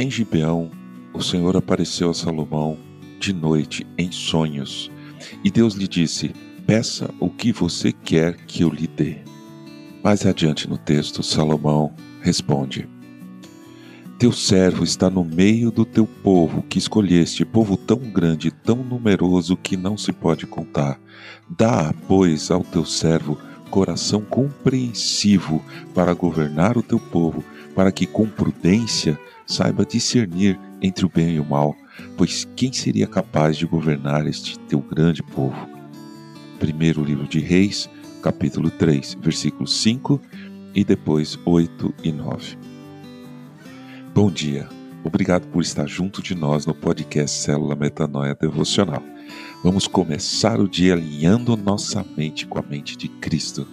Em Gibeão, o Senhor apareceu a Salomão de noite em sonhos, e Deus lhe disse: Peça o que você quer que eu lhe dê. Mais adiante no texto, Salomão responde: Teu servo está no meio do teu povo que escolheste, povo tão grande, tão numeroso que não se pode contar. Dá, pois, ao teu servo coração compreensivo para governar o teu povo, para que com prudência saiba discernir entre o bem e o mal, pois quem seria capaz de governar este teu grande povo? Primeiro livro de Reis, capítulo 3, versículos 5 e depois 8 e 9. Bom dia. Obrigado por estar junto de nós no podcast Célula Metanoia Devocional. Vamos começar o dia alinhando nossa mente com a mente de Cristo.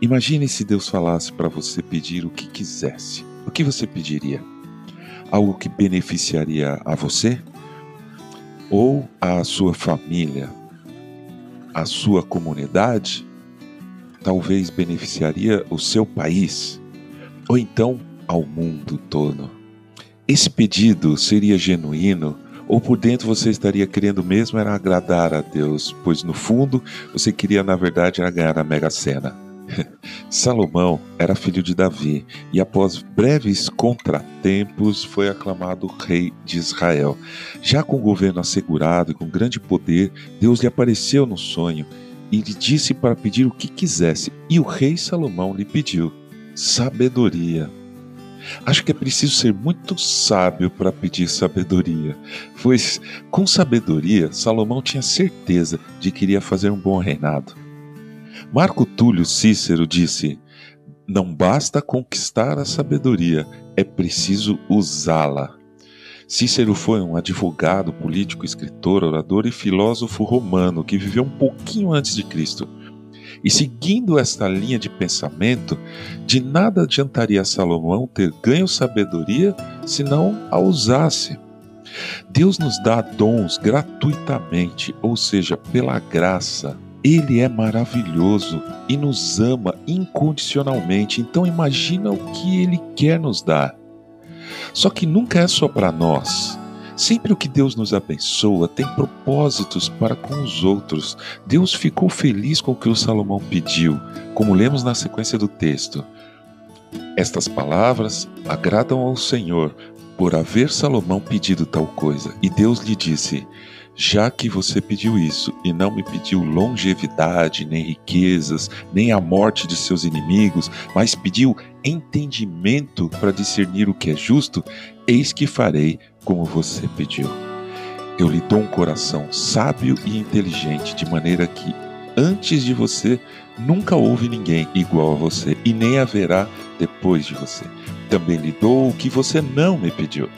Imagine se Deus falasse para você pedir o que quisesse. O que você pediria? Algo que beneficiaria a você? Ou a sua família? A sua comunidade? Talvez beneficiaria o seu país? Ou então ao mundo todo? Esse pedido seria genuíno ou por dentro você estaria querendo mesmo era agradar a Deus, pois no fundo você queria na verdade era ganhar a Mega Sena. Salomão era filho de Davi e após breves contratempos foi aclamado rei de Israel. Já com o governo assegurado e com grande poder, Deus lhe apareceu no sonho e lhe disse para pedir o que quisesse, e o rei Salomão lhe pediu sabedoria. Acho que é preciso ser muito sábio para pedir sabedoria, pois com sabedoria Salomão tinha certeza de que iria fazer um bom reinado. Marco Túlio Cícero disse: Não basta conquistar a sabedoria, é preciso usá-la. Cícero foi um advogado, político, escritor, orador e filósofo romano que viveu um pouquinho antes de Cristo. E seguindo esta linha de pensamento, de nada adiantaria Salomão ter ganho sabedoria se não a usasse. Deus nos dá dons gratuitamente, ou seja, pela graça. Ele é maravilhoso e nos ama incondicionalmente, então imagina o que ele quer nos dar. Só que nunca é só para nós. Sempre o que Deus nos abençoa tem propósitos para com os outros. Deus ficou feliz com o que o Salomão pediu, como lemos na sequência do texto. Estas palavras agradam ao Senhor por haver Salomão pedido tal coisa. E Deus lhe disse: Já que você pediu isso e não me pediu longevidade, nem riquezas, nem a morte de seus inimigos, mas pediu entendimento para discernir o que é justo, eis que farei como você pediu. Eu lhe dou um coração sábio e inteligente, de maneira que antes de você nunca houve ninguém igual a você e nem haverá depois de você. Também lhe dou o que você não me pediu,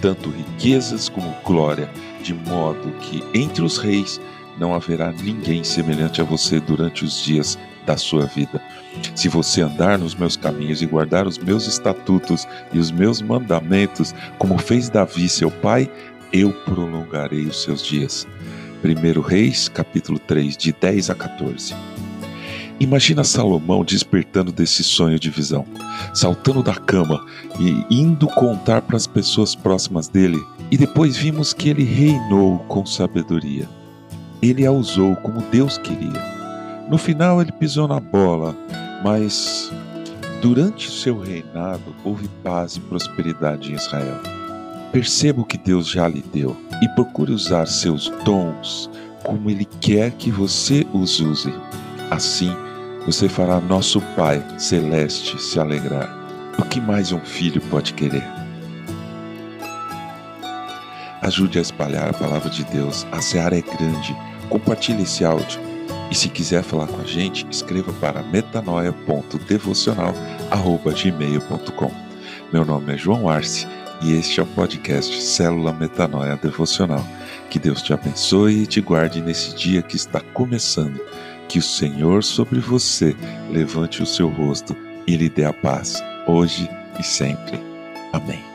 tanto riquezas como glória, de modo que entre os reis não haverá ninguém semelhante a você durante os dias da sua vida. Se você andar nos meus caminhos e guardar os meus estatutos e os meus mandamentos, como fez Davi, seu pai, eu prolongarei os seus dias. 1 Reis, capítulo 3, de 10 a 14. Imagina Salomão despertando desse sonho de visão, saltando da cama e indo contar para as pessoas próximas dele, e depois vimos que ele reinou com sabedoria. Ele a usou como Deus queria. No final ele pisou na bola, mas durante seu reinado houve paz e prosperidade em Israel. Perceba o que Deus já lhe deu e procure usar seus dons como Ele quer que você os use. Assim, você fará nosso Pai celeste se alegrar. O que mais um filho pode querer? Ajude a espalhar a palavra de Deus. A seara é grande. Compartilhe esse áudio e se quiser falar com a gente, escreva para metanoia.devocional.gmail.com. Meu nome é João Arce e este é o podcast Célula Metanoia Devocional. Que Deus te abençoe e te guarde nesse dia que está começando. Que o Senhor sobre você levante o seu rosto e lhe dê a paz, hoje e sempre. Amém.